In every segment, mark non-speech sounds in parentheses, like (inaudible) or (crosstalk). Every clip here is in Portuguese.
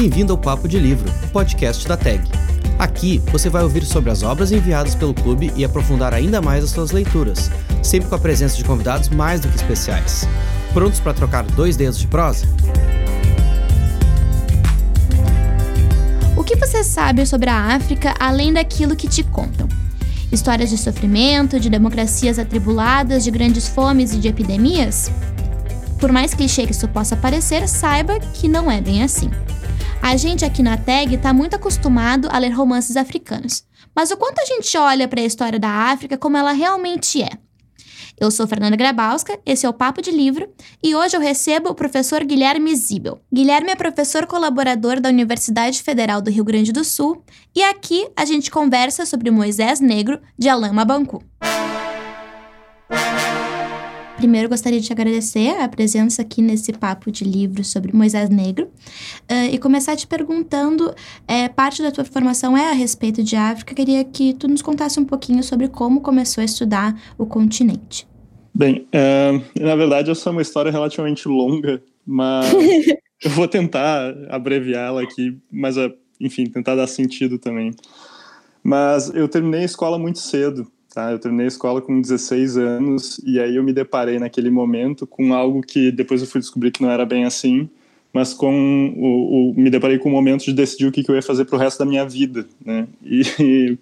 Bem-vindo ao Papo de Livro, podcast da TAG. Aqui você vai ouvir sobre as obras enviadas pelo clube e aprofundar ainda mais as suas leituras, sempre com a presença de convidados mais do que especiais. Prontos para trocar dois dedos de prosa? O que você sabe sobre a África além daquilo que te contam? Histórias de sofrimento, de democracias atribuladas, de grandes fomes e de epidemias? Por mais clichê que isso possa parecer, saiba que não é bem assim. A gente aqui na TAG está muito acostumado a ler romances africanos, mas o quanto a gente olha para a história da África como ela realmente é? Eu sou Fernanda Grabowska, esse é o Papo de Livro, e hoje eu recebo o professor Guilherme Zibel. Guilherme é professor colaborador da Universidade Federal do Rio Grande do Sul, e aqui a gente conversa sobre Moisés Negro, de Alain Mabancu. Primeiro, gostaria de te agradecer a presença aqui nesse papo de livro sobre Moisés Negro uh, e começar te perguntando: é, parte da tua formação é a respeito de África. Queria que tu nos contasse um pouquinho sobre como começou a estudar o continente. Bem, uh, na verdade, essa é uma história relativamente longa, mas (laughs) eu vou tentar abreviar ela aqui, mas, uh, enfim, tentar dar sentido também. Mas eu terminei a escola muito cedo, tá? Eu terminei a escola com 16 anos e aí eu me deparei naquele momento com algo que depois eu fui descobrir que não era bem assim, mas com o, o me deparei com o momento de decidir o que, que eu ia fazer para o resto da minha vida, né? E, (laughs) e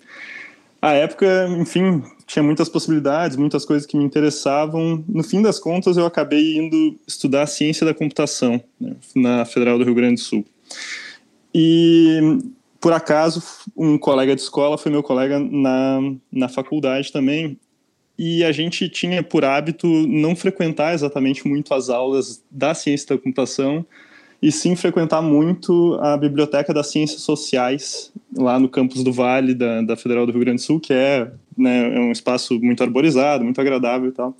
a época, enfim, tinha muitas possibilidades, muitas coisas que me interessavam. No fim das contas, eu acabei indo estudar ciência da computação né, na Federal do Rio Grande do Sul. E por acaso, um colega de escola foi meu colega na, na faculdade também, e a gente tinha por hábito não frequentar exatamente muito as aulas da ciência da computação, e sim frequentar muito a Biblioteca das Ciências Sociais, lá no campus do Vale da, da Federal do Rio Grande do Sul, que é, né, é um espaço muito arborizado, muito agradável e tal.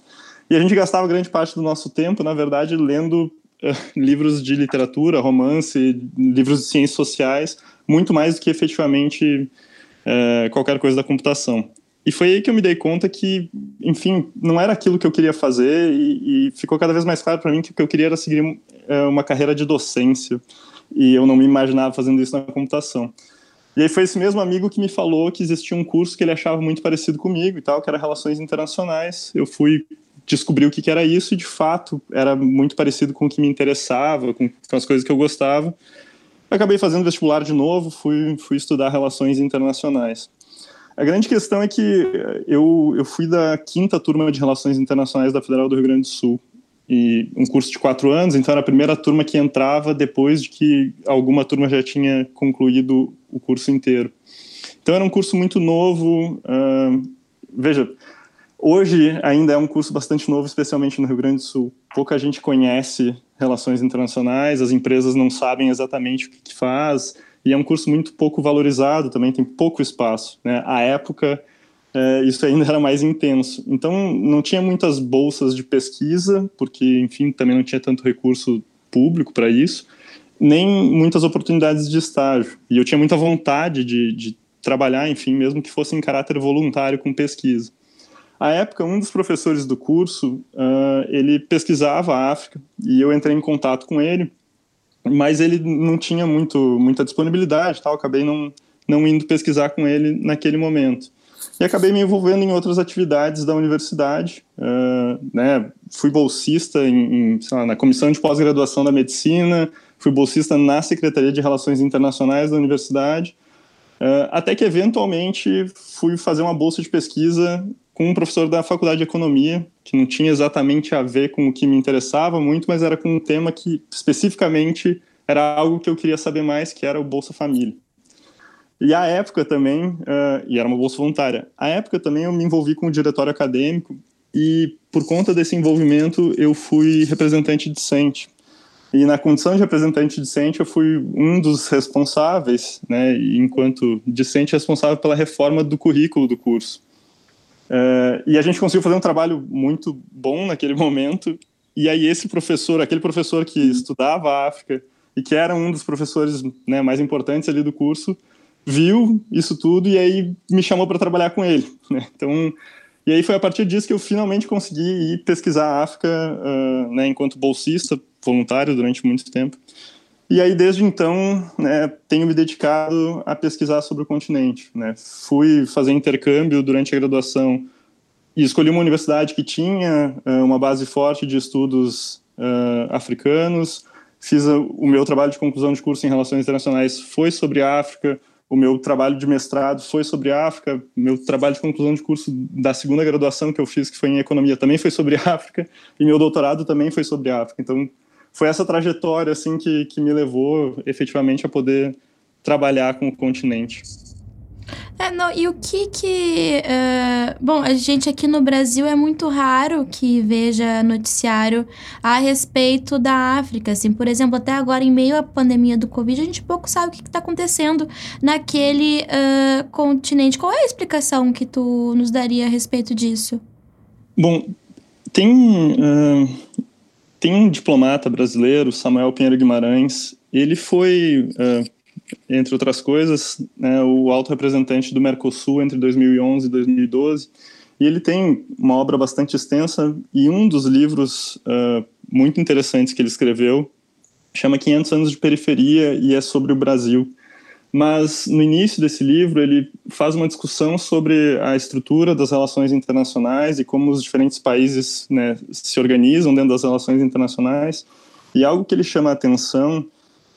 E a gente gastava grande parte do nosso tempo, na verdade, lendo uh, livros de literatura, romance, livros de ciências sociais, muito mais do que efetivamente uh, qualquer coisa da computação. E foi aí que eu me dei conta que, enfim, não era aquilo que eu queria fazer e, e ficou cada vez mais claro para mim que o que eu queria era seguir é, uma carreira de docência e eu não me imaginava fazendo isso na computação. E aí foi esse mesmo amigo que me falou que existia um curso que ele achava muito parecido comigo e tal, que era Relações Internacionais. Eu fui descobrir o que, que era isso e, de fato, era muito parecido com o que me interessava, com as coisas que eu gostava. Acabei fazendo vestibular de novo, fui, fui estudar Relações Internacionais. A grande questão é que eu, eu fui da quinta turma de Relações Internacionais da Federal do Rio Grande do Sul. E um curso de quatro anos, então era a primeira turma que entrava depois de que alguma turma já tinha concluído o curso inteiro. Então era um curso muito novo. Uh, veja, hoje ainda é um curso bastante novo, especialmente no Rio Grande do Sul. Pouca gente conhece relações internacionais, as empresas não sabem exatamente o que, que faz e é um curso muito pouco valorizado também, tem pouco espaço. Né? À época, é, isso ainda era mais intenso. Então, não tinha muitas bolsas de pesquisa, porque, enfim, também não tinha tanto recurso público para isso, nem muitas oportunidades de estágio. E eu tinha muita vontade de, de trabalhar, enfim, mesmo que fosse em caráter voluntário com pesquisa. À época, um dos professores do curso, uh, ele pesquisava a África e eu entrei em contato com ele mas ele não tinha muito, muita disponibilidade, tal, acabei não, não indo pesquisar com ele naquele momento. E acabei me envolvendo em outras atividades da universidade, uh, né, fui bolsista em, em lá, na comissão de pós-graduação da medicina, fui bolsista na Secretaria de Relações Internacionais da universidade, uh, até que eventualmente fui fazer uma bolsa de pesquisa com um professor da faculdade de economia, que não tinha exatamente a ver com o que me interessava muito, mas era com um tema que especificamente era algo que eu queria saber mais, que era o Bolsa Família. E à época também, uh, e era uma bolsa voluntária, à época também eu me envolvi com o diretório acadêmico e por conta desse envolvimento eu fui representante discente. E na condição de representante discente eu fui um dos responsáveis, né, enquanto discente responsável pela reforma do currículo do curso. Uh, e a gente conseguiu fazer um trabalho muito bom naquele (laughs) momento. E aí esse professor, aquele professor que estudava a África e que era um dos professores né, mais importantes ali do curso, viu isso tudo e aí me chamou para trabalhar com ele. (laughs) Né? Então, e aí foi a partir disso que eu finalmente consegui ir pesquisar a África uh, né, enquanto bolsista voluntário durante muito tempo. E aí, desde então, né, tenho me dedicado a pesquisar sobre o continente. Né? Fui fazer intercâmbio durante a graduação e escolhi uma universidade que tinha uh, uma base forte de estudos uh, africanos. Fiz o meu trabalho de conclusão de curso em Relações Internacionais foi sobre África. O meu trabalho de mestrado foi sobre África. Meu trabalho de conclusão de curso da segunda graduação que eu fiz, que foi em Economia, também foi sobre (laughs) África. E meu doutorado também foi sobre África. Então, foi essa trajetória assim que, que me levou efetivamente a poder trabalhar com o continente. É, não, e o que que... Uh, bom, a gente aqui no Brasil é muito raro que veja noticiário a respeito da África, assim. Por exemplo, até agora, em meio à pandemia do Covid, a gente pouco sabe o que está acontecendo naquele uh, continente. Qual é a explicação que tu nos daria a respeito disso? Bom, tem... Uh tem um diplomata brasileiro, Samuel Pinheiro Guimarães, ele foi, uh, entre outras coisas, né, o alto representante do Mercosul entre 2011 e 2012, e ele tem uma obra bastante extensa, e um dos livros uh, muito interessantes que ele escreveu chama 500 anos de periferia e é sobre o Brasil. Mas no início desse livro ele faz uma discussão sobre a estrutura das relações internacionais e como os diferentes países né, se organizam dentro das relações internacionais. E algo que ele chama a atenção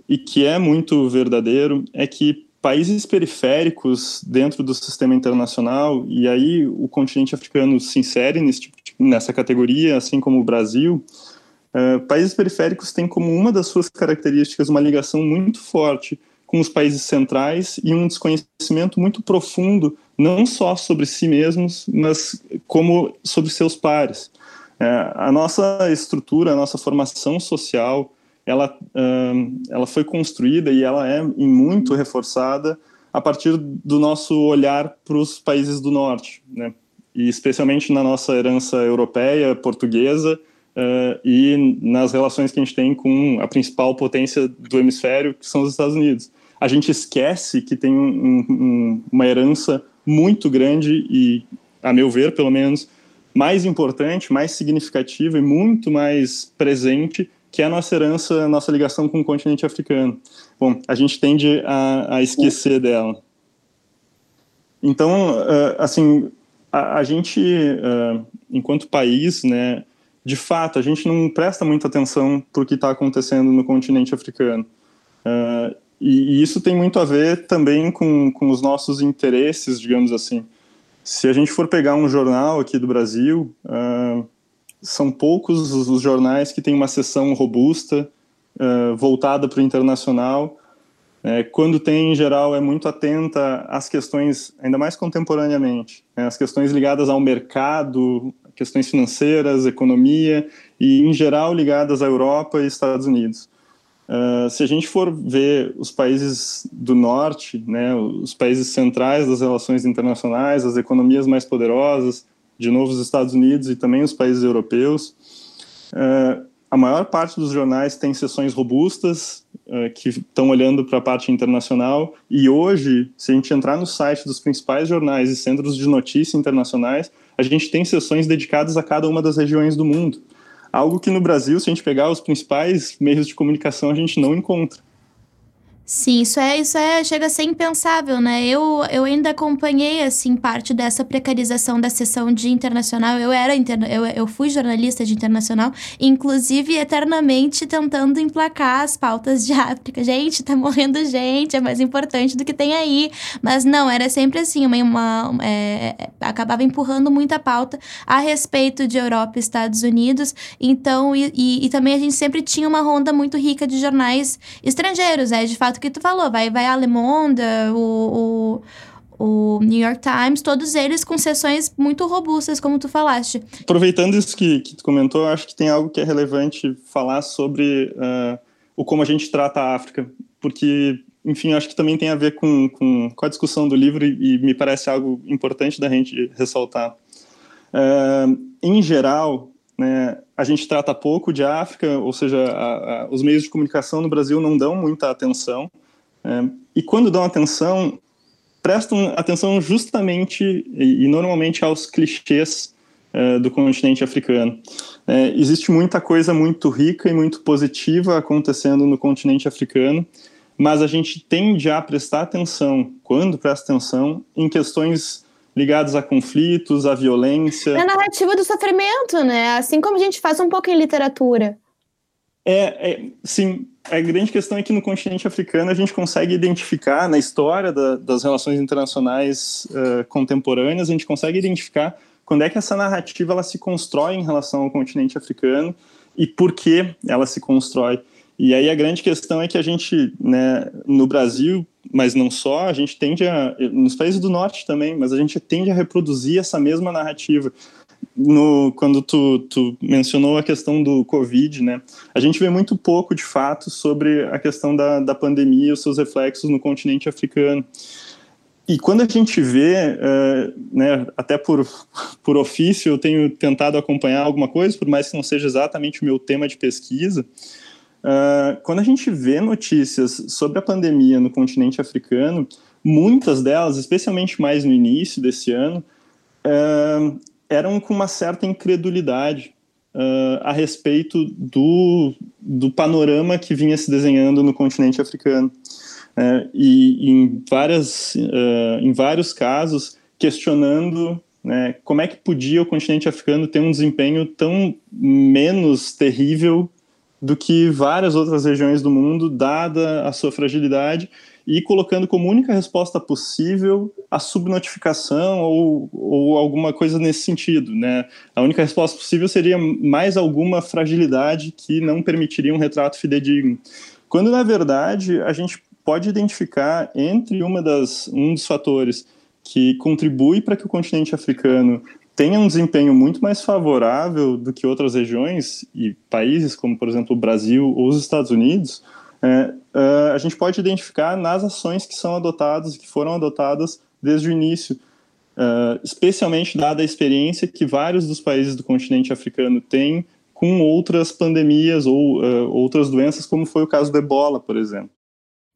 e que é muito verdadeiro é que países periféricos dentro do sistema internacional, e aí o continente africano se insere nesse, tipo nessa categoria, assim como o Brasil, uh, países periféricos têm como uma das suas características uma ligação muito forte com os países centrais e um desconhecimento muito profundo, não só sobre si mesmos, mas como sobre seus pares. É, a nossa estrutura, a nossa formação social, ela, ela foi construída e ela é muito reforçada a partir do nosso olhar para os países do norte, né? e especialmente na nossa herança europeia, portuguesa, uh, e nas relações que a gente tem com a principal potência do hemisfério, que são os Estados Unidos a gente esquece que tem um, um, uma herança muito grande e, a meu ver, pelo menos, mais importante, mais significativa e muito mais presente, que é a nossa herança, a nossa ligação com o continente africano. Bom, a gente tende a, a esquecer dela. Então, uh, assim, a, a gente, uh, enquanto país, né, de fato, a gente não presta muita atenção para o que está acontecendo no continente africano. Uh, e, e, isso tem muito a ver também com, com os nossos interesses, digamos assim. Se a gente for pegar um jornal aqui do Brasil, uh, são poucos os, os, jornais que têm uma seção robusta, uh, voltada para o internacional. É, quando tem, em geral, é muito atenta às questões, ainda mais contemporaneamente, né, as questões ligadas ao mercado, questões financeiras, economia, e, em geral, ligadas à Europa e Estados Unidos. Uh, se a gente for ver os países do norte, né, os países centrais das relações internacionais, as economias mais poderosas, de novo os Estados Unidos e também os países europeus, uh, a maior parte dos jornais tem sessões robustas uh, que estão olhando para a parte internacional. E hoje, se a gente entrar no site dos principais jornais e centros de notícia internacionais, a gente tem sessões dedicadas a cada uma das regiões do mundo. Algo que no Brasil, se a gente pegar os principais meios de comunicação, a gente não encontra. Sim, isso é, isso é, chega a ser impensável, né? Eu, eu ainda acompanhei, assim, parte dessa precarização da sessão de internacional. Eu era, interna eu, eu fui jornalista de internacional, inclusive eternamente tentando emplacar as pautas de África. Gente, tá morrendo gente, é mais importante do que tem aí. Mas não, era sempre assim, uma, uma é, acabava empurrando muita pauta a respeito de Europa e Estados Unidos. Então, e, e, e também a gente sempre tinha uma ronda muito rica de jornais estrangeiros, é, de fato que tu falou, vai, vai a Le Monde, o, o, o New York Times, todos eles com sessões muito robustas, como tu falaste. Aproveitando isso que, que tu comentou, acho que tem algo que é relevante falar sobre uh, o como a gente trata a África, porque, enfim, acho que também tem a ver com, com, com a discussão do livro e, e, me parece algo importante da gente ressaltar. Uh, em geral, né, a gente trata pouco de África, ou seja, a, a, os meios de comunicação no Brasil não dão muita atenção. É, e quando dão atenção, prestam atenção justamente e, e normalmente aos clichês uh, do continente africano. É, existe muita coisa muito rica e muito positiva acontecendo no continente africano, mas a gente tende a prestar atenção, quando presta atenção, em questões ligadas a conflitos, a violência. É a narrativa do sofrimento, né? Assim como a gente faz um pouco em literatura. É, é, sim. A grande questão é que no continente africano a gente consegue identificar, na história da, das relações internacionais uh, contemporâneas, a gente consegue identificar quando é que essa narrativa ela se constrói em relação ao continente africano e por que ela se constrói. E aí a grande questão é que a gente, né, no Brasil, mas não só, a gente tende a, nos países do norte também, mas a gente tende a reproduzir essa mesma narrativa no, quando tu, tu, mencionou a questão do Covid, né? A gente vê muito pouco, de fato, sobre a questão da, da pandemia e os seus reflexos no continente africano. E quando a gente vê, uh, né, até por, por ofício, eu tenho tentado acompanhar alguma coisa, por mais que não seja exatamente o meu tema de pesquisa, uh, quando a gente vê notícias sobre a pandemia no continente africano, muitas delas, especialmente mais no início desse ano, uh, eram com uma certa incredulidade uh, a respeito do, do panorama que vinha se desenhando no continente africano. Uh, e em, várias, em vários casos questionando né, como é que podia o continente africano ter um desempenho tão menos terrível do que várias outras regiões do mundo, dada a sua fragilidade e colocando como única resposta possível a subnotificação ou, ou alguma coisa nesse sentido. Né? A única resposta possível seria mais alguma fragilidade que não permitiria um retrato fidedigno. Quando, na verdade, a gente pode identificar entre uma das, um dos fatores que contribui para que o continente africano tenha um desempenho muito mais favorável do que outras regiões e países, como, por exemplo, o Brasil ou os Estados Unidos, é, uh, a gente pode identificar nas ações que são adotadas, que foram adotadas desde o início, uh, especialmente dada a experiência que vários dos países do continente africano têm com outras pandemias ou uh, outras doenças, como foi o caso do ebola, por exemplo.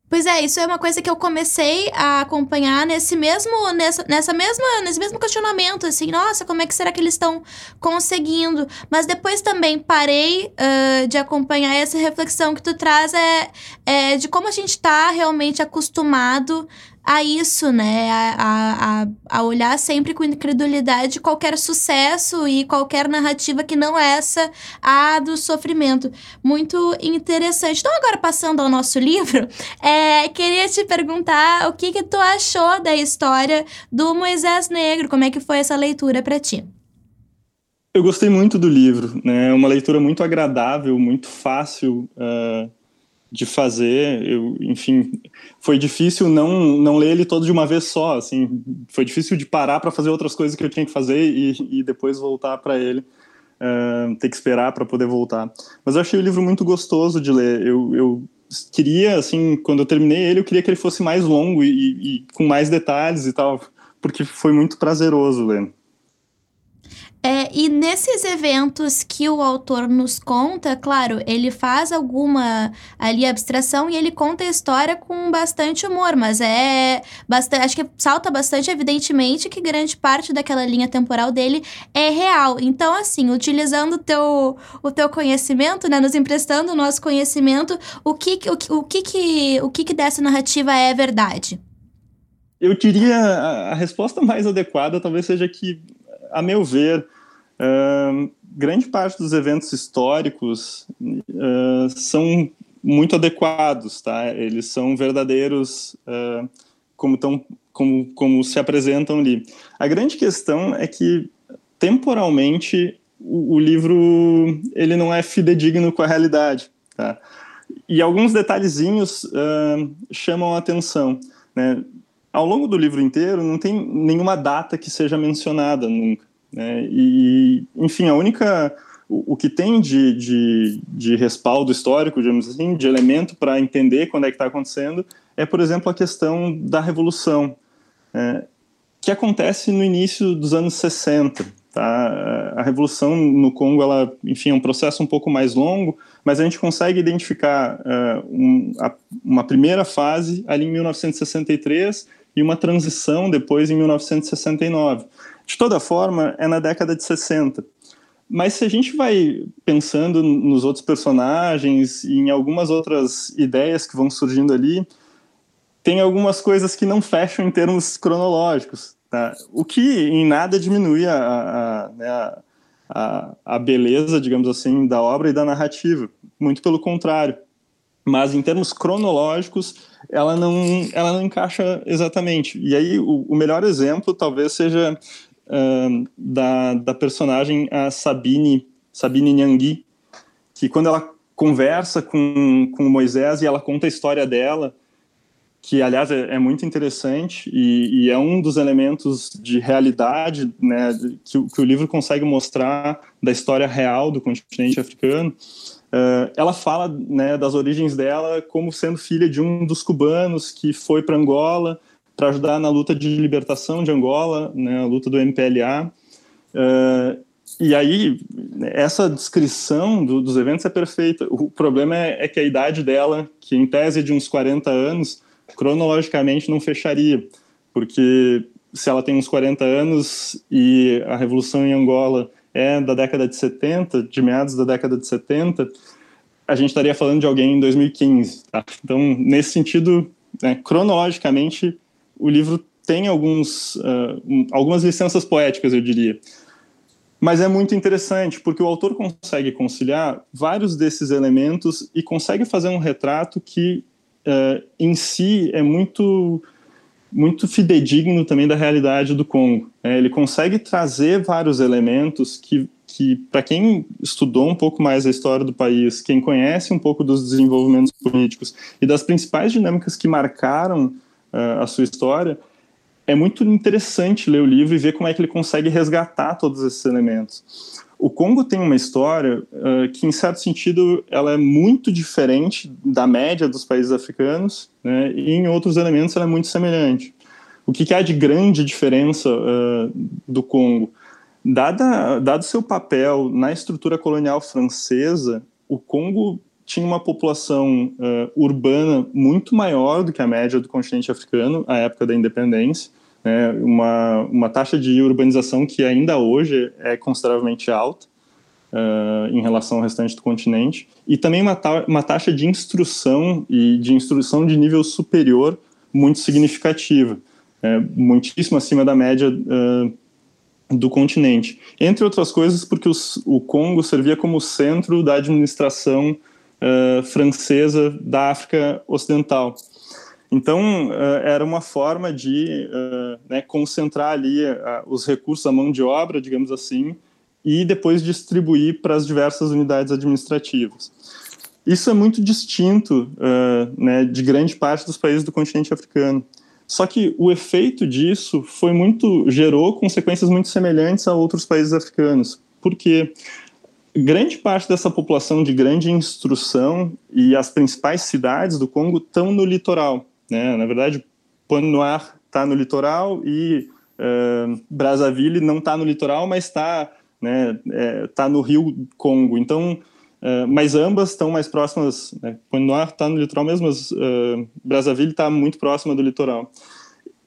Pois é, isso é uma coisa que eu comecei a acompanhar nesse mesmo, nessa, nessa mesma, nesse mesmo questionamento, assim, nossa, como é que será que eles estão conseguindo? Mas depois também parei uh, de acompanhar essa reflexão que tu traz é, é de como a gente está realmente acostumado a isso, né? A, a, a olhar sempre com incredulidade qualquer sucesso e qualquer narrativa que não essa, a do sofrimento. Muito interessante. Então, agora passando ao nosso (laughs) livro, é, queria te perguntar o que, que tu achou da história do Moisés Negro, como é que foi essa leitura para ti? Eu gostei muito do livro, né? É uma leitura muito agradável, muito fácil. Uh de fazer. Eu, enfim, foi difícil não não ler ele todo de uma vez só. Assim, foi difícil de parar para fazer outras coisas que eu tinha que fazer e, e depois voltar para ele. Uh, ter que esperar para poder voltar. Mas eu achei o livro muito gostoso de ler. Eu, eu queria, assim, quando eu terminei ele, eu queria que ele fosse mais longo e, e, com mais detalhes e tal, porque foi muito prazeroso ler. É, e nesses eventos que o autor nos conta, claro, ele faz alguma ali abstração e ele conta a história com bastante humor, mas é bastante, acho que salta bastante evidentemente que grande parte daquela linha temporal dele é real. Então, assim, utilizando teu, o teu conhecimento, né, nos emprestando o nosso conhecimento, o que o, o que que o que que dessa narrativa é verdade? Eu diria a, a resposta mais adequada talvez seja que a meu ver, Uh, grande parte dos eventos históricos uh, são muito adequados, tá? Eles são verdadeiros uh, como, tão, como, como se apresentam ali. A grande questão é que temporalmente o, o livro ele não é fidedigno com a realidade, tá? E alguns detalhezinhos chamam a atenção, né? Ao longo do livro inteiro não tem nenhuma data que seja mencionada nunca. Né? E, enfim, a única. O, o que tem de, de, de, respaldo histórico, digamos assim, de elemento para entender quando é que está acontecendo, é, por exemplo, a questão da Revolução, é, que acontece no início dos anos 60. Tá? A Revolução no Congo, ela, enfim, é um processo um pouco mais longo, mas a gente consegue identificar uh, um, a, uma primeira fase ali em 1963 e uma transição depois em 1969. De toda forma, é na década de 60. Mas se a gente vai pensando nos outros personagens e em algumas outras ideias que vão surgindo ali, tem algumas coisas que não fecham em termos cronológicos. Tá? O que em nada diminui a, a, né, a, a beleza, digamos assim, da obra e da narrativa. Muito pelo contrário. Mas em termos cronológicos, ela não, ela não encaixa exatamente. E aí, o, o melhor exemplo talvez seja da, da personagem a Sabine, Sabine Nyangui, que quando ela conversa com, com Moisés e ela conta a história dela, que aliás é, é muito interessante e, e, é um dos elementos de realidade né, que, que, o livro consegue mostrar da história real do continente africano. Uh, ela fala né, das origens dela como sendo filha de um dos cubanos que foi para Angola para ajudar na luta de libertação de Angola, né, a luta do MPLA. Uh, e aí, essa descrição do, dos eventos é perfeita. O problema é, é, que a idade dela, que em tese é de uns 40 anos, cronologicamente não fecharia, porque se ela tem uns 40 anos e a revolução em Angola é da década de 70, de meados da década de 70, a gente estaria falando de alguém em 2015. Tá? Então, nesse sentido, né, cronologicamente, o livro tem alguns, uh, algumas licenças poéticas, eu diria. Mas é muito interessante, porque o autor consegue conciliar vários desses elementos e consegue fazer um retrato que, uh, em si, é muito, muito fidedigno também da realidade do Congo. É, ele consegue trazer vários elementos que, que para quem estudou um pouco mais a história do país, quem conhece um pouco dos desenvolvimentos políticos e das principais dinâmicas que marcaram uh, a sua história, é muito interessante ler o livro e ver como é que ele consegue resgatar todos esses elementos. O Congo tem uma história uh, que, em certo sentido, ela é muito diferente da média dos países africanos, né, e em outros elementos ela é muito semelhante. O que, que há de grande diferença uh, do Congo? Dada, dado seu papel na estrutura colonial francesa, o Congo tinha uma população uh, urbana muito maior do que a média do continente africano à época da independência, né, uma, uma taxa de urbanização que ainda hoje é consideravelmente alta uh, em relação ao restante do continente, e também uma, ta uma taxa de instrução e de instrução de nível superior muito significativa, é, muitíssimo acima da média uh, do continente. Entre outras coisas, porque os, o Congo servia como centro da administração uh, francesa da África Ocidental. Então, uh, era uma forma de uh, né, concentrar ali os recursos, a mão de obra, digamos assim, e depois distribuir para as diversas unidades administrativas. Isso é muito distinto né, de grande parte dos países do continente africano. Só que o efeito disso foi muito gerou consequências muito semelhantes a outros países africanos. Por quê? Grande parte dessa população de grande instrução e as principais cidades do Congo estão no litoral. Né? Na verdade, Pointe Noire está no litoral e uh, Brazzaville não está no litoral, mas está né, é, tá no rio Congo. Então, uh, mas ambas estão mais próximas. Né? Pointe Noire está no litoral mesmo, mas uh, Brazzaville está muito próxima do litoral.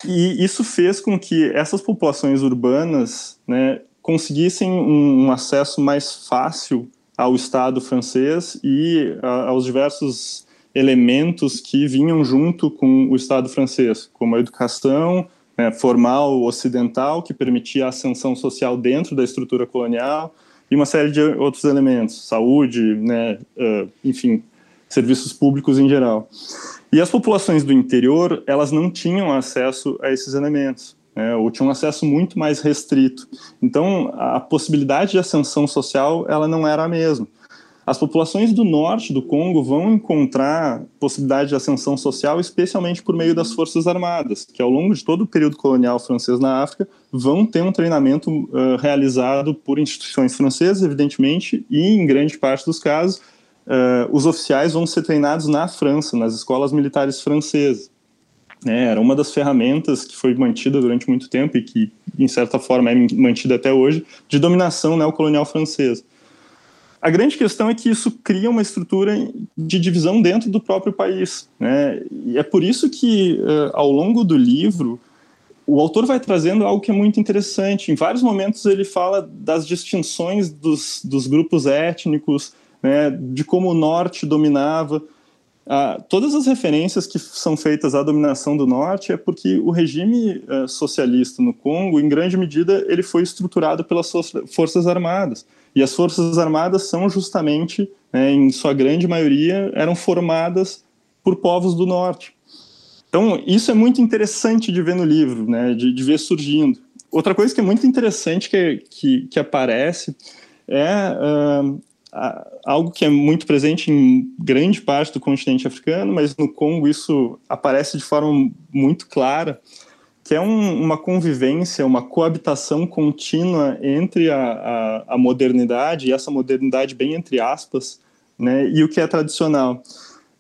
E isso fez com que essas populações urbanas né, conseguissem um, um acesso mais fácil ao Estado francês e a, aos diversos elementos que vinham junto com o Estado francês, como a educação né, formal ocidental, que permitia a ascensão social dentro da estrutura colonial, e uma série de outros elementos, saúde, né, uh, enfim, serviços públicos em geral. E as populações do interior, elas não tinham acesso a esses elementos né, ou tinha um acesso muito mais restrito. Então, a possibilidade de ascensão social ela não era a mesma. As populações do norte do Congo vão encontrar possibilidade de ascensão social, especialmente por meio das forças armadas, que ao longo de todo o período colonial francês na África vão ter um treinamento uh, realizado por instituições francesas, evidentemente, e em grande parte dos casos, uh, os oficiais vão ser treinados na França, nas escolas militares francesas. É, era uma das ferramentas que foi mantida durante muito tempo e que, em certa forma, é mantida até hoje, de dominação neocolonial francesa. A grande questão é que isso cria uma estrutura de divisão dentro do próprio país. Né? E é por isso que, uh, ao longo do livro, o autor vai trazendo algo que é muito interessante. Em vários momentos ele fala das distinções dos, dos grupos étnicos, né, de como o norte dominava. Ah, todas as referências que são feitas à dominação do norte é porque o regime uh, socialista no Congo, em grande medida, ele foi estruturado pelas forças armadas. E as forças armadas são justamente, né, em sua grande maioria, eram formadas por povos do norte. Então, isso é muito interessante de ver no livro, né, de, de ver surgindo. Outra coisa que é muito interessante que, que, que aparece é uh, algo que é muito presente em grande parte do continente africano, mas no Congo isso aparece de forma muito clara, que é um, uma convivência, uma coabitação contínua entre a, a, a, modernidade, e essa modernidade bem entre aspas, né, e o que é tradicional.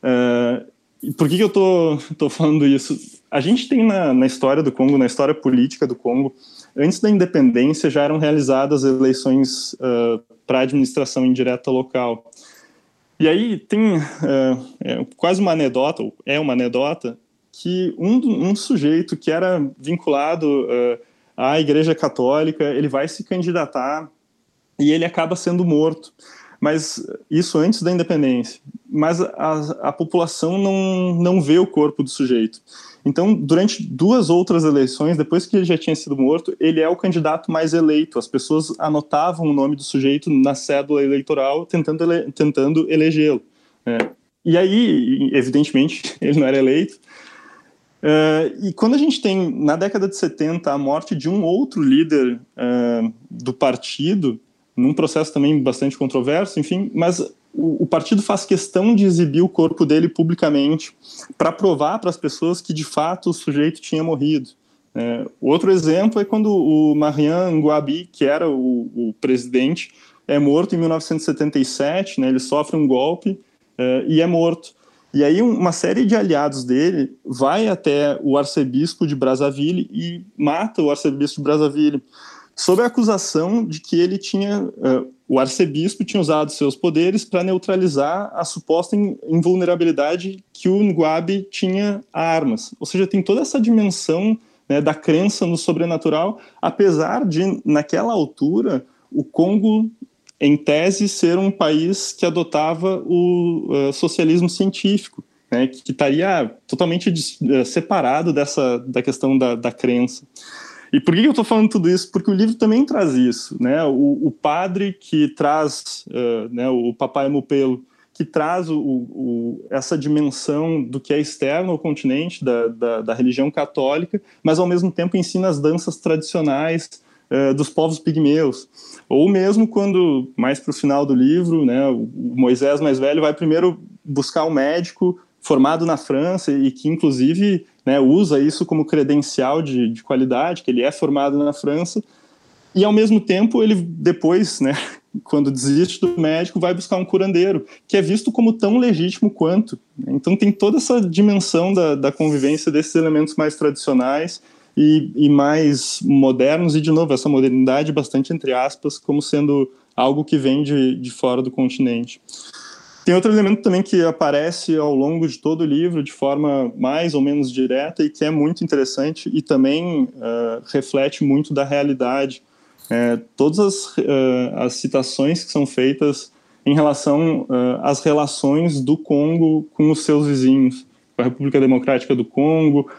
Uh, por que, que eu tô, tô falando isso? A gente tem na, na história do Congo, na história política do Congo, antes da independência já eram realizadas eleições uh, para administração indireta local. E aí tem uh, é quase uma anedota, ou é uma anedota, que um, um sujeito que era vinculado uh, à Igreja Católica, ele vai se candidatar e ele acaba sendo morto mas isso antes da independência. Mas a, a população não, não vê o corpo do sujeito. Então, durante duas outras eleições, depois que ele já tinha sido morto, ele é o candidato mais eleito. As pessoas anotavam o nome do sujeito na cédula eleitoral, tentando, ele, tentando elegê-lo. É. E aí, evidentemente, (laughs) ele não era eleito. Uh, e quando a gente tem, na década de 70, a morte de um outro líder uh, do partido, num processo também bastante controverso, enfim, mas o, o partido faz questão de exibir o corpo dele publicamente para provar para as pessoas que de fato o sujeito tinha morrido. É, outro exemplo é quando o Marian Ngouabi, que era o, o, presidente, é morto em 1977, né, ele sofre um golpe é, e é morto. E aí uma série de aliados dele vai até o arcebispo de Brazzaville e mata o arcebispo de Brazzaville sob a acusação de que ele tinha, uh, o arcebispo tinha usado seus poderes para neutralizar a suposta invulnerabilidade que o Nguabi tinha a armas. Ou seja, tem toda essa dimensão né, da crença no sobrenatural, apesar de, naquela altura, o Congo, em tese, ser um país que adotava o uh, socialismo científico. Né, que estaria totalmente uh, separado dessa da questão da, da crença. E por que eu estou falando tudo isso? Porque o livro também traz isso, né? O, o padre que traz, uh, né, o papai Mupelo, que traz o, o, essa dimensão do que é externo ao continente, da, da, da, religião católica, mas ao mesmo tempo ensina as danças tradicionais uh, dos povos pigmeus. Ou mesmo quando, mais para o final do livro, né, o Moisés mais velho vai primeiro buscar um médico formado na França e que, inclusive, né, usa isso como credencial de, de qualidade, que ele é formado na França, e ao mesmo tempo ele depois, né, (laughs) quando desiste do médico, vai buscar um curandeiro, que é visto como tão legítimo quanto. Então tem toda essa dimensão da, da convivência desses elementos mais tradicionais e, e, mais modernos, e de novo, essa modernidade bastante entre aspas, como sendo algo que vem de, de fora do continente. Tem outro elemento também que aparece ao longo de todo o livro de forma mais ou menos direta e que é muito interessante e também uh, reflete muito da realidade. É, todas as, uh, as, citações que são feitas em relação uh, às relações do Congo com os seus vizinhos, com a República Democrática do Congo,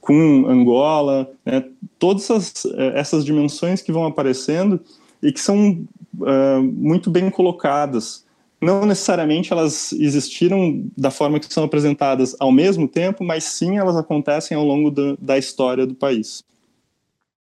com Angola, né, todas essas, essas dimensões que vão aparecendo e que são muito bem colocadas não necessariamente elas existiram da forma que são apresentadas ao mesmo tempo, mas sim elas acontecem ao longo do, da história do país.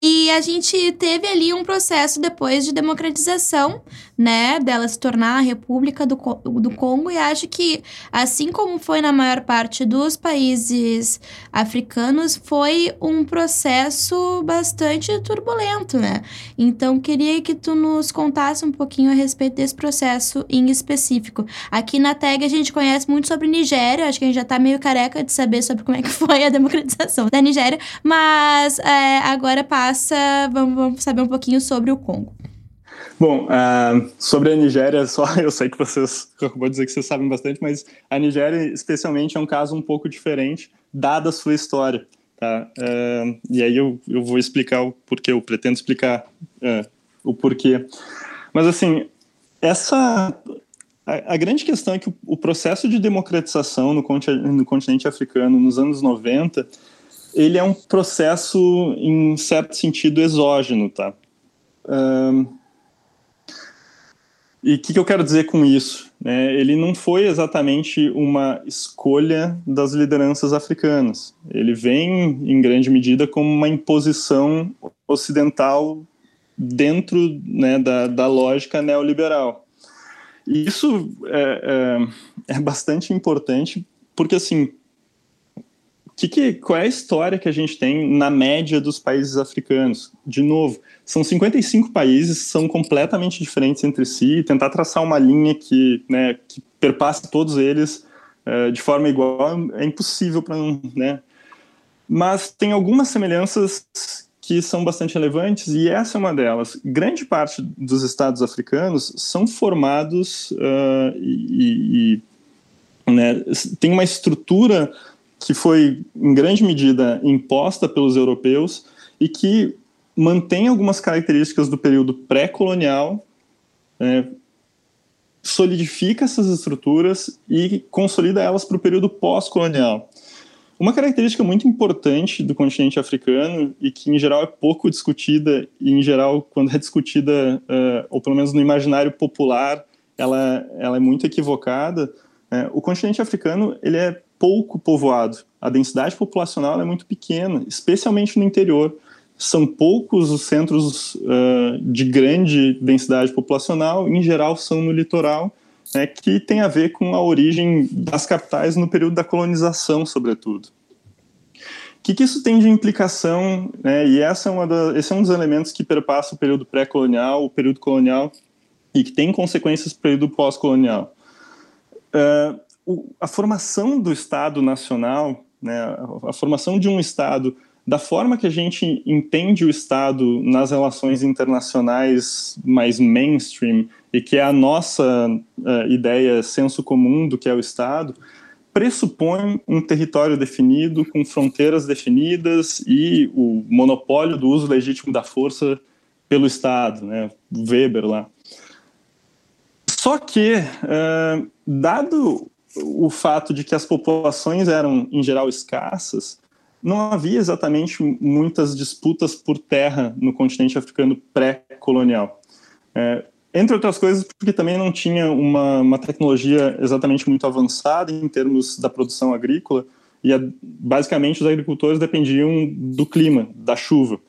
E a gente teve ali um processo depois de democratização, né, dela se tornar a República do, do Congo, e acho que, assim como foi na maior parte dos países africanos, foi um processo bastante turbulento, né? Então, queria que tu nos contasse um pouquinho a respeito desse processo em específico. Aqui na TAG a gente conhece muito sobre Nigéria, acho que a gente já tá meio careca de saber sobre como é que foi a democratização da Nigéria, mas é, agora passa passa, vamos, vamos saber um pouquinho sobre o Congo. Bom, uh, sobre a Nigéria, (laughs) só eu sei que vocês, eu vou dizer que vocês sabem bastante, mas a Nigéria especialmente é um caso um pouco diferente, dada a sua história. tá? Uh, e aí eu, eu vou explicar o porquê, eu pretendo explicar uh, o porquê. Mas, assim, essa... A, a grande questão é que o, o processo de democratização no, continente, no continente africano nos anos 90 ele é um processo, em certo sentido, exógeno, tá? Um, e o que, que, eu quero dizer com isso? É, ele não foi exatamente uma escolha das lideranças africanas. Ele vem, em grande medida, como uma imposição ocidental dentro né, da, da lógica neoliberal. E isso é, é, é bastante importante, porque, assim, que que, qual é a história que a gente tem na média dos países africanos? De novo, são 55 países, são completamente diferentes entre si, e tentar traçar uma linha que, né, que perpasse todos eles uh, de forma igual é impossível para né? Mas tem algumas semelhanças que são bastante relevantes e essa é uma delas. Grande parte dos estados africanos são formados uh, e, e né, tem uma estrutura que foi em grande medida imposta pelos europeus e que mantém algumas características do período pré-colonial, é, solidifica essas estruturas e consolida elas para o período pós-colonial. Uma característica muito importante do continente africano e que em geral é pouco discutida e em geral quando é discutida uh, ou pelo menos no imaginário popular ela, ela é muito equivocada. É, o continente africano ele é pouco povoado. A densidade populacional é muito pequena, especialmente no interior. São poucos os centros uh, de grande densidade populacional, em geral são no litoral, né, que tem a ver com a origem das capitais no período da colonização, sobretudo. O que, que isso tem de implicação? Né, e essa é uma da, esse é um dos elementos que perpassa o período pré-colonial, o período colonial, e que tem consequências para o período pós-colonial. Uh, o, a formação do Estado Nacional, né, a, a formação de um Estado da forma que a gente entende o Estado nas relações internacionais mais mainstream e que é a nossa uh, ideia senso comum do que é o Estado, pressupõe um território definido, com fronteiras definidas e o monopólio do uso legítimo da força pelo Estado, né? Weber lá. Só que, uh, dado o fato de que as populações eram, em geral, escassas, não havia exatamente muitas disputas por terra no continente africano pré-colonial. É, entre outras coisas, porque também não tinha uma, uma, tecnologia exatamente muito avançada em termos da produção agrícola, e a, basicamente os agricultores dependiam do clima, da chuva.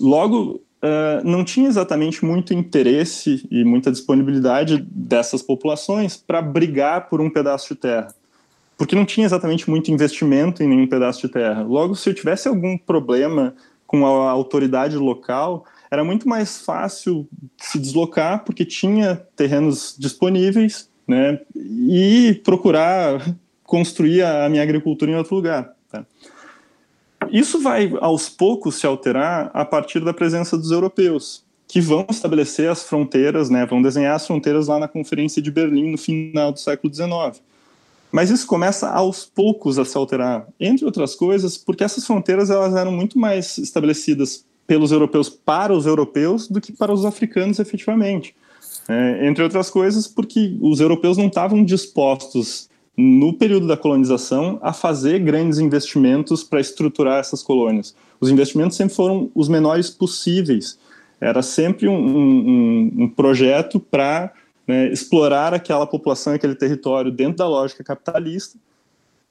Logo, uh, não tinha exatamente muito interesse e muita disponibilidade dessas populações para brigar por um pedaço de terra, porque não tinha exatamente muito investimento em nenhum pedaço de terra. Logo, se eu tivesse algum problema com a autoridade local, era muito mais fácil se deslocar porque tinha terrenos disponíveis, né, e procurar construir a minha agricultura em outro lugar. Tá? Isso vai aos poucos se alterar a partir da presença dos europeus, que vão estabelecer as fronteiras, né, vão desenhar as fronteiras lá na Conferência de Berlim no final do século XIX. Mas isso começa aos poucos a se alterar, entre outras coisas, porque essas fronteiras elas eram muito mais estabelecidas pelos europeus para os europeus do que para os africanos efetivamente. É, entre outras coisas, porque os europeus não estavam dispostos no período da colonização, a fazer grandes investimentos para estruturar essas colônias. Os investimentos sempre foram os menores possíveis. Era sempre um, um, um projeto para né, explorar aquela população, aquele território dentro da lógica capitalista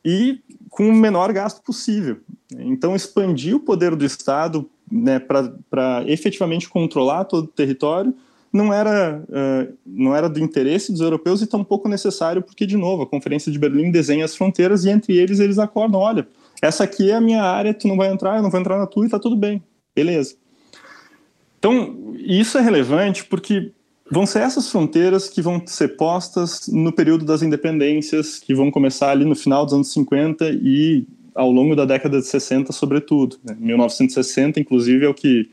e com o menor gasto possível. Então, expandir o poder do Estado né, para efetivamente controlar todo o território não era, uh, não era do interesse dos europeus e tampouco necessário, porque, de novo, a Conferência de Berlim desenha as fronteiras e entre eles eles acordam: olha, essa aqui é a minha área, tu não vai entrar, eu não vou entrar na tua e tá tudo bem, beleza. Então, isso é relevante porque vão ser essas fronteiras que vão ser postas no período das independências, que vão começar ali no final dos anos 50 e ao longo da década de 60, sobretudo. Né? 1960, inclusive, é o que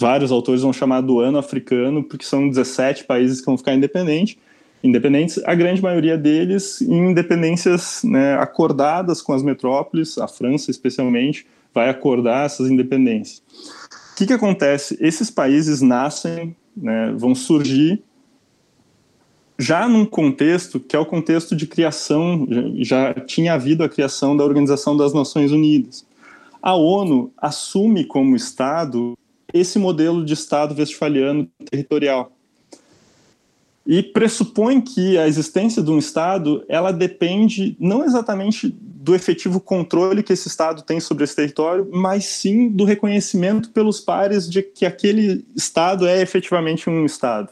vários autores vão chamar do ano africano, porque são 17 países que vão ficar independentes, independentes, a grande maioria deles em independências né, acordadas com as metrópoles, a França especialmente, vai acordar essas independências. O que, que acontece? Esses países nascem, né, vão surgir já num contexto que é o contexto de criação, já, já tinha havido a criação da Organização das Nações Unidas. A ONU assume como Estado esse modelo de Estado westfaliano territorial e pressupõe que a existência de um Estado ela depende não exatamente do efetivo controle que esse Estado tem sobre esse território, mas sim do reconhecimento pelos pares de que aquele Estado é efetivamente um Estado.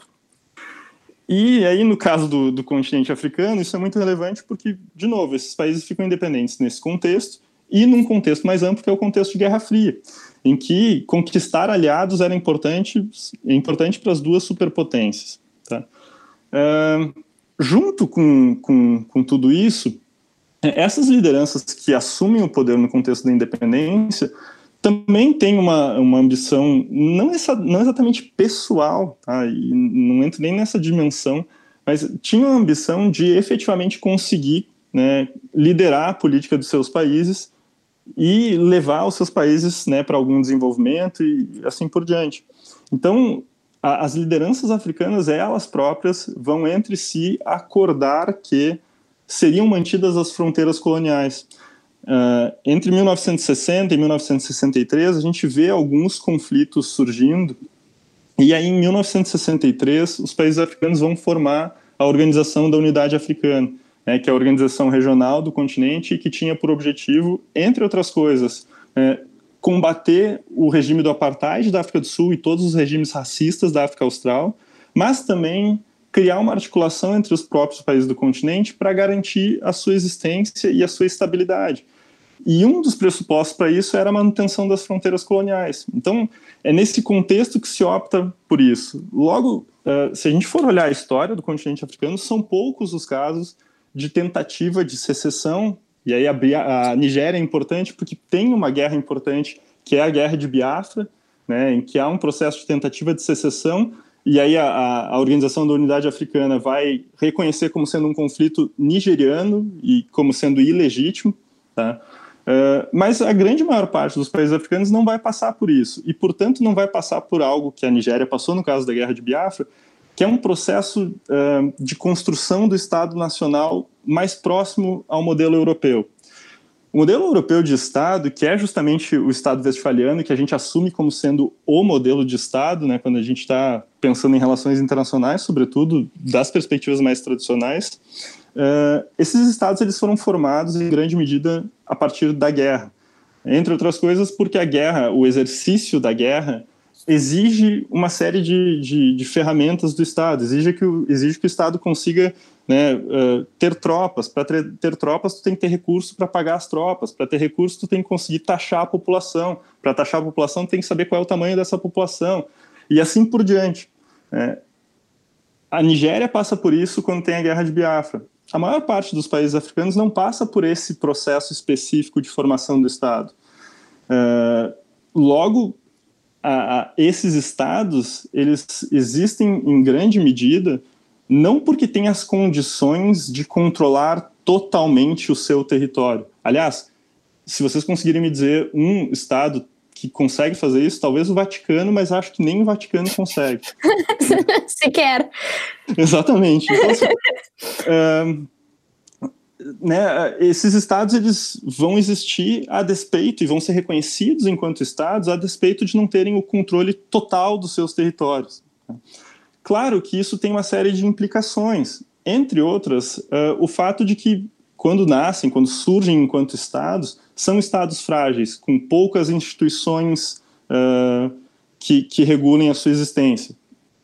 E aí, no caso do, do continente africano, isso é muito relevante porque, de novo, esses países ficam independentes nesse contexto e num contexto mais amplo, que é o contexto de Guerra Fria, em que conquistar aliados era importante, importante para as duas superpotências. Tá? Uh, junto com, com, com tudo isso, essas lideranças que assumem o poder no contexto da independência também têm uma, uma ambição não, essa, não exatamente pessoal, tá? e não entro nem nessa dimensão, mas tinham a ambição de efetivamente conseguir né, liderar a política dos seus países e levar os seus países né, para algum desenvolvimento e assim por diante. Então, a, as lideranças africanas, elas próprias, vão entre si acordar que seriam mantidas as fronteiras coloniais. Uh, entre 1960 e 1963, a gente vê alguns conflitos surgindo, e aí em 1963, os países africanos vão formar a Organização da Unidade Africana, né, que é a organização regional do continente que tinha por objetivo, entre outras coisas, é, combater o regime do apartheid da África do Sul e todos os regimes racistas da África Austral, mas também criar uma articulação entre os próprios países do continente para garantir a sua existência e a sua estabilidade. E um dos pressupostos para isso era a manutenção das fronteiras coloniais. Então, é nesse contexto que se opta por isso. Logo, uh, se a gente for olhar a história do continente africano, são poucos os casos de tentativa de secessão e aí a, a Nigéria é importante porque tem uma guerra importante, que é a guerra de Biafra, né, em que há um processo de tentativa de secessão, e aí a, a, Organização da Unidade Africana vai reconhecer como sendo um conflito nigeriano e como sendo ilegítimo, tá? Uh, mas a grande maior parte dos países africanos não vai passar por isso, e portanto não vai passar por algo que a Nigéria passou no caso da Guerra de Biafra, que é um processo uh, de construção do Estado Nacional mais próximo ao modelo europeu. O modelo europeu de Estado, que é justamente o Estado westfaliano, que a gente assume como sendo o modelo de Estado, né, quando a gente está pensando em relações internacionais, sobretudo das perspectivas mais tradicionais, uh, esses Estados eles foram formados em grande medida a partir da guerra. Entre outras coisas, porque a guerra, o exercício da guerra, exige uma série de, de, de, ferramentas do Estado, exige que o, exige que o Estado consiga né, uh, ter tropas. Para ter, ter, tropas, tu tem que ter recurso para pagar as tropas. Para ter recurso, tu tem que conseguir taxar a população. Para taxar a população, tu tem que saber qual é o tamanho dessa população. E assim por diante. É, a Nigéria passa por isso quando tem a guerra de Biafra. A maior parte dos países africanos não passa por esse processo específico de formação do Estado. Uh, logo, a, a, esses estados eles existem em grande medida não porque tem as condições de controlar totalmente o seu território. Aliás, se vocês conseguirem me dizer um estado que consegue fazer isso, talvez o Vaticano, mas acho que nem o Vaticano consegue. (laughs) Sequer. Exatamente. Então, assim, (laughs) né, esses estados eles vão existir a despeito e vão ser reconhecidos enquanto estados a despeito de não terem o controle total dos seus territórios. Claro que isso tem uma série de implicações, entre outras, uh, o fato de que quando nascem, quando surgem enquanto estados, são estados frágeis, com poucas instituições uh, que, que regulem a sua existência.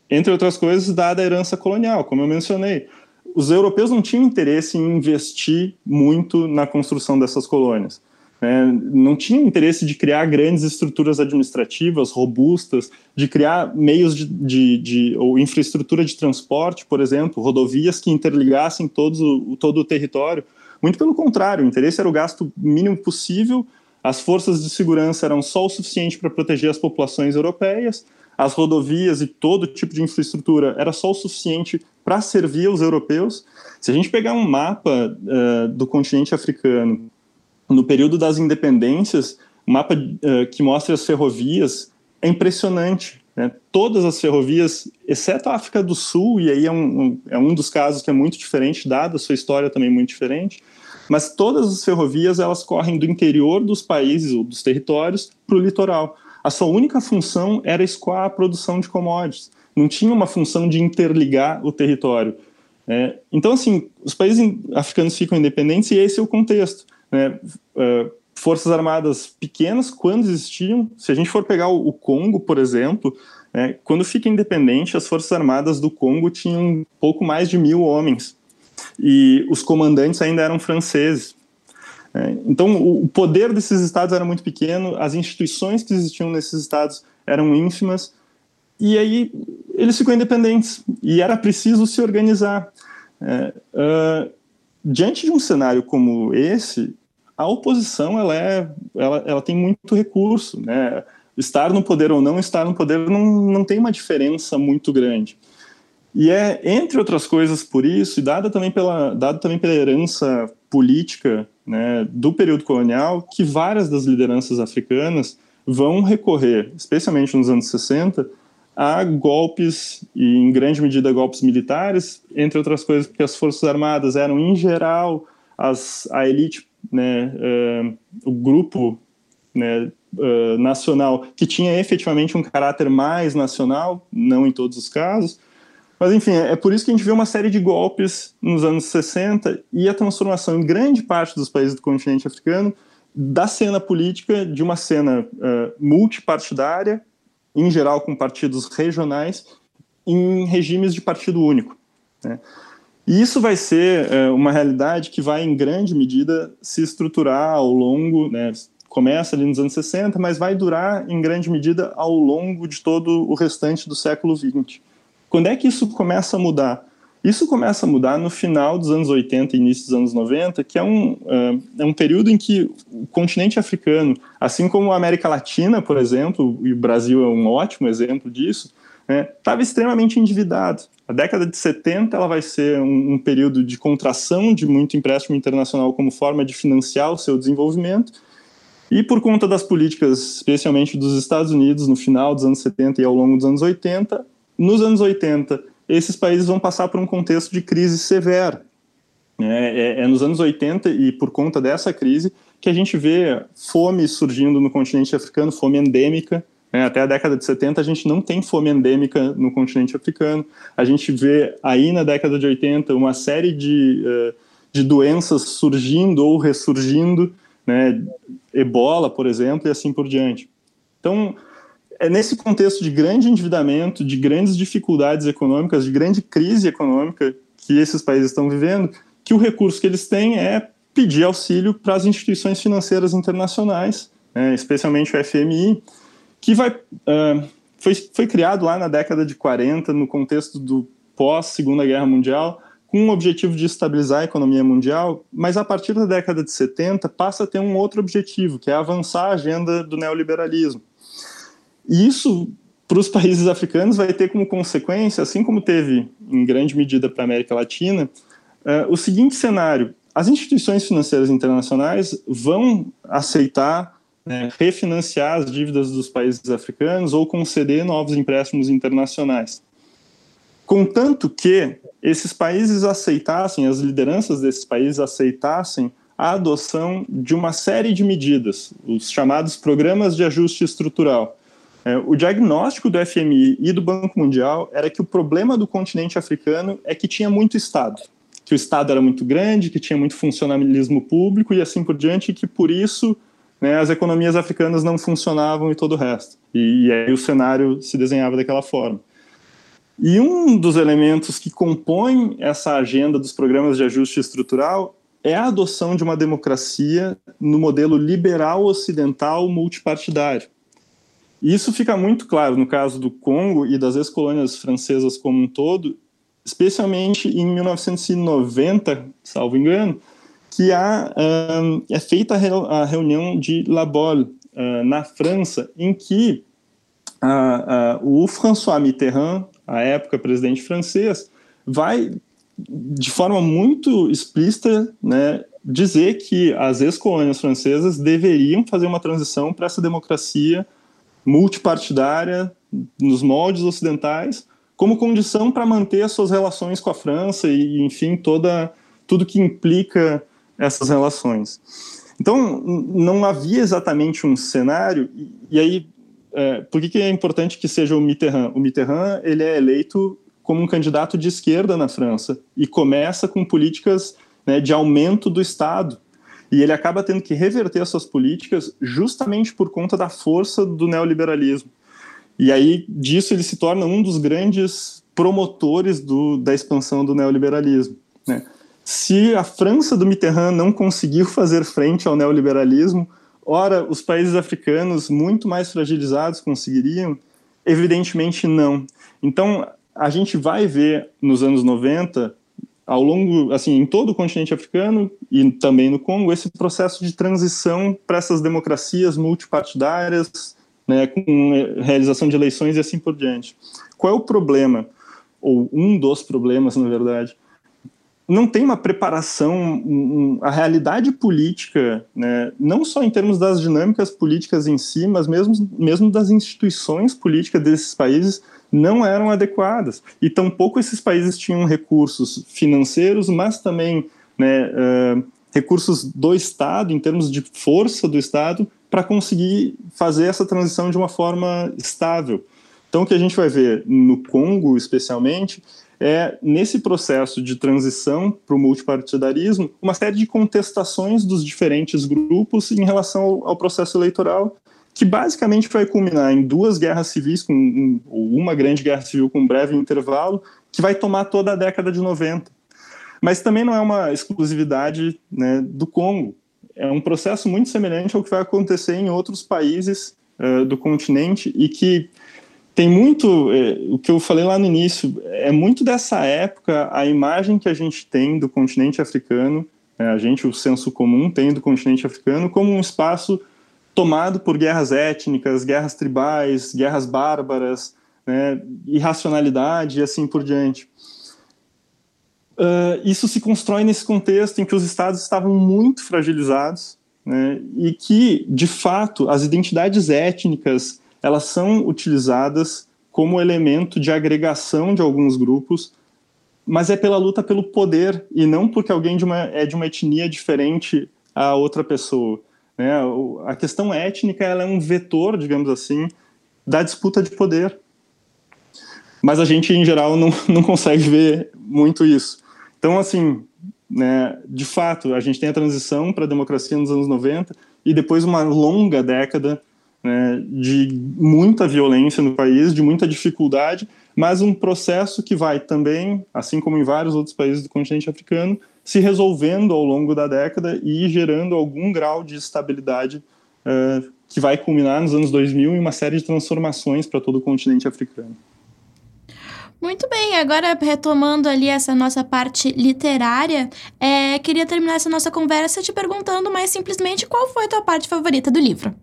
Entre outras coisas, dada a herança colonial, como eu mencionei os europeus não tinham interesse em investir muito na construção dessas colônias. Né? Não tinham interesse de criar grandes estruturas administrativas robustas, de criar meios de, de, de ou infraestrutura de transporte, por exemplo, rodovias que interligassem todos todo o território. Muito pelo contrário, o interesse era o gasto mínimo possível, as forças de segurança eram só o suficiente para proteger as populações europeias, as rodovias e todo tipo de infraestrutura era só o suficiente para servir os europeus. Se a gente pegar um mapa uh, do continente africano no período das independências, o mapa uh, que mostra as ferrovias é impressionante. Né? Todas as ferrovias, exceto a África do Sul, e aí é um, um, é um dos casos que é muito diferente, dada a sua história também muito diferente, mas todas as ferrovias elas correm do interior dos países ou dos territórios para o litoral. A sua única função era escoar a produção de commodities. Não tinha uma função de interligar o território. É, então, assim, os países africanos ficam independentes e esse é o contexto. Né? Uh, forças armadas pequenas, quando existiam, se a gente for pegar o, Congo, por exemplo, né, quando fica independente, as forças armadas do Congo tinham pouco mais de mil homens e os comandantes ainda eram franceses. É, então, o poder desses estados era muito pequeno, as instituições que existiam nesses estados eram ínfimas, e aí eles ficam independentes, e era preciso se organizar. É, uh, diante de um cenário como esse, a oposição ela, é, ela, ela tem muito recurso. Né? Estar no poder ou não estar no poder não, não tem uma diferença muito grande. E é, entre outras coisas, por isso, e dada também pela, dado também pela herança política né, do período colonial, que várias das lideranças africanas vão recorrer, especialmente nos anos 60, a golpes, e em grande medida golpes militares, entre outras coisas porque as Forças Armadas eram, em geral, as, a elite, né, uh, o grupo né, uh, nacional que tinha efetivamente um caráter mais nacional, não em todos os casos, mas, enfim, é por isso que a gente vê uma série de golpes nos anos 60 e a transformação em grande parte dos países do continente africano da cena política de uma cena uh, multipartidária, em geral com partidos regionais, em regimes de partido único. Né? E isso vai ser uh, uma realidade que vai, em grande medida, se estruturar ao longo, né, começa ali nos anos 60, mas vai durar, em grande medida, ao longo de todo o restante do século XX. Quando é que isso começa a mudar? Isso começa a mudar no final dos anos 80 e início dos anos 90, que é um, uh, é um período em que o continente africano, assim como a América Latina, por exemplo, e o Brasil é um ótimo exemplo disso, estava né, extremamente endividado. A década de 70 ela vai ser um, um, período de contração de muito empréstimo internacional como forma de financiar o seu desenvolvimento. E por conta das políticas, especialmente dos Estados Unidos, no final dos anos 70 e ao longo dos anos 80, nos anos 80, esses países vão passar por um contexto de crise severa. É, é, é, nos anos 80 e por conta dessa crise que a gente vê fome surgindo no continente africano, fome endêmica. Né? Até a década de 70 a gente não tem fome endêmica no continente africano. A gente vê aí na década de 80 uma série de, uh, de doenças surgindo ou ressurgindo, né? ebola, por exemplo, e assim por diante. Então, é nesse contexto de grande endividamento, de grandes dificuldades econômicas, de grande crise econômica que esses países estão vivendo, que o recurso que eles têm é pedir auxílio para as instituições financeiras internacionais, né, especialmente o FMI, que vai, uh, foi, foi criado lá na década de 40, no contexto do pós-Segunda Guerra Mundial, com o objetivo de estabilizar a economia mundial, mas a partir da década de 70 passa a ter um outro objetivo, que é avançar a agenda do neoliberalismo. E isso, para os países africanos, vai ter como consequência, assim como teve em grande medida para a América Latina, uh, o seguinte cenário: as instituições financeiras internacionais vão aceitar né, refinanciar as dívidas dos países africanos ou conceder novos empréstimos internacionais. Contanto que esses países aceitassem, as lideranças desses países aceitassem a adoção de uma série de medidas, os chamados programas de ajuste estrutural, é, o diagnóstico do FMI e do Banco Mundial era que o problema do continente africano é que tinha muito Estado, que o Estado era muito grande, que tinha muito funcionalismo público e assim por diante, e que por isso né, as economias africanas não funcionavam e todo o resto. E, e aí o cenário se desenhava daquela forma. E um dos elementos que compõem essa agenda dos programas de ajuste estrutural é a adoção de uma democracia no modelo liberal ocidental multipartidário. Isso fica muito claro no caso do Congo e das ex-colônias francesas como um todo, especialmente em 1990, salvo engano, que há, um, é feita a, reunião de La Bolle, uh, na França, em que uh, uh, o François Mitterrand, à época presidente francês, vai de forma muito explícita né, dizer que as ex-colônias francesas deveriam fazer uma transição para essa democracia multipartidária nos moldes ocidentais, como condição para manter as suas relações com a França e, enfim, toda tudo que implica essas relações. Então, não havia exatamente um cenário, e, aí, é, por que, que é importante que seja o Mitterrand? O Mitterrand ele é eleito como um candidato de esquerda na França e começa com políticas né, de aumento do Estado. E ele acaba tendo que reverter essas políticas justamente por conta da força do neoliberalismo. E aí, disso, ele se torna um dos grandes promotores do, da expansão do neoliberalismo. Né? Se a França do Mitterrand não conseguiu fazer frente ao neoliberalismo, ora, os países africanos, muito mais fragilizados, conseguiriam? Evidentemente não. Então, a gente vai ver nos anos 90 ao longo, assim, em todo o continente africano e também no Congo, esse processo de transição para essas democracias multipartidárias, né, com realização de eleições e assim por diante. Qual é o problema? Ou um dos problemas, na verdade, não tem uma preparação, um, a realidade política, né, não só em termos das dinâmicas políticas em si, mas mesmo, mesmo das instituições políticas desses países, não eram adequadas. E tampouco esses países tinham recursos financeiros, mas também né, uh, recursos do Estado, em termos de força do Estado, para conseguir fazer essa transição de uma forma estável. Então, o que a gente vai ver no Congo, especialmente, é, nesse processo de transição para o multipartidarismo, uma série de contestações dos diferentes grupos em relação ao, ao processo eleitoral, que basicamente vai culminar em duas guerras civis, com um, uma grande guerra civil com um breve intervalo, que vai tomar toda a década de 90. Mas também não é uma exclusividade né, do Congo. É um processo muito semelhante ao que vai acontecer em outros países uh, do continente e que tem muito, é, o que eu falei lá no início, é muito dessa época a imagem que a gente tem do continente africano, né, a gente, o senso comum, tem do continente africano como um espaço tomado por guerras étnicas, guerras tribais, guerras bárbaras, né, irracionalidade e assim por diante. Uh, isso se constrói nesse contexto em que os estados estavam muito fragilizados né, e que, de fato, as identidades étnicas elas são utilizadas como elemento de agregação de alguns grupos, mas é pela luta pelo poder e não porque alguém de uma, é de uma etnia diferente a outra pessoa. Né? A questão étnica ela é um vetor, digamos assim, da disputa de poder. Mas a gente, em geral, não, (laughs) não consegue ver muito isso. Então, assim, né, de fato, a gente tem a transição para a democracia nos anos 90 e depois uma longa década né, de muita violência no país, de muita dificuldade, mas um processo que vai também, assim como em vários outros países do continente africano, se resolvendo ao longo da década e gerando algum grau de estabilidade uh, que vai culminar nos anos 2000 em uma série de transformações para todo o continente africano. Muito bem, agora retomando ali essa nossa parte literária, é, queria terminar essa nossa conversa te perguntando mais simplesmente qual foi a tua parte favorita do livro.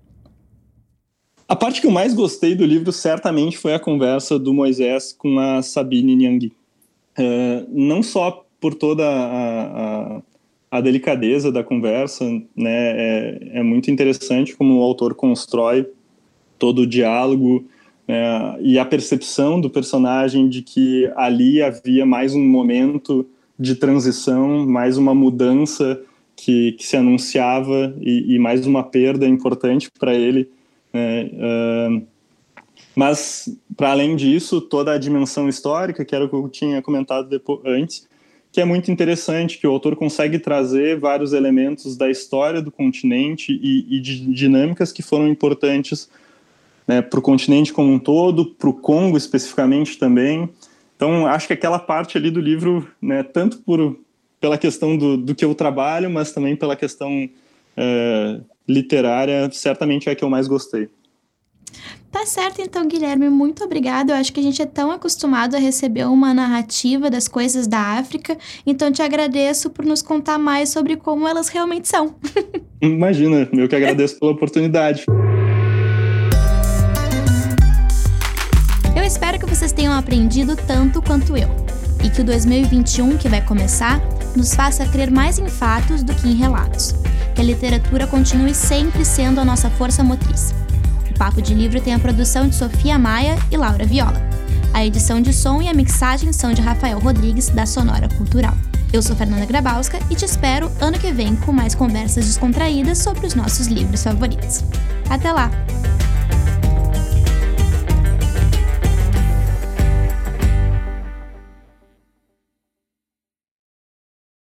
A parte que eu mais gostei do livro certamente foi a conversa do Moisés com a Sabine Nyangui. Uh, não só por toda a, a, a, delicadeza da conversa, né, é, é, muito interessante como o autor constrói todo o diálogo né, e a percepção do personagem de que ali havia mais um momento de transição, mais uma mudança que, que se anunciava e, e mais uma perda importante para ele né? Uh, mas, para além disso, toda a dimensão histórica, que era o que eu tinha comentado depois, antes, que é muito interessante, que o autor consegue trazer vários elementos da história do continente e, e de dinâmicas que foram importantes né, para o continente como um todo, para o Congo especificamente também. Então, acho que aquela parte ali do livro, né, tanto por, pela questão do, do que eu trabalho, mas também pela questão uh, literária, certamente é a que eu mais gostei. Tá certo, então, Guilherme, muito obrigado. Eu acho que a gente é tão acostumado a receber uma narrativa das coisas da África, então te agradeço por nos contar mais sobre como elas realmente são. (laughs) Imagina, eu que agradeço pela oportunidade. Eu espero que vocês tenham aprendido tanto quanto eu e que o 2021 que vai começar nos faça crer mais em fatos do que em relatos. Que a literatura continue sempre sendo a nossa força motriz. Papo de Livro tem a produção de Sofia Maia e Laura Viola. A edição de som e a mixagem são de Rafael Rodrigues, da Sonora Cultural. Eu sou Fernanda Grabowska e te espero ano que vem com mais conversas descontraídas sobre os nossos livros favoritos. Até lá!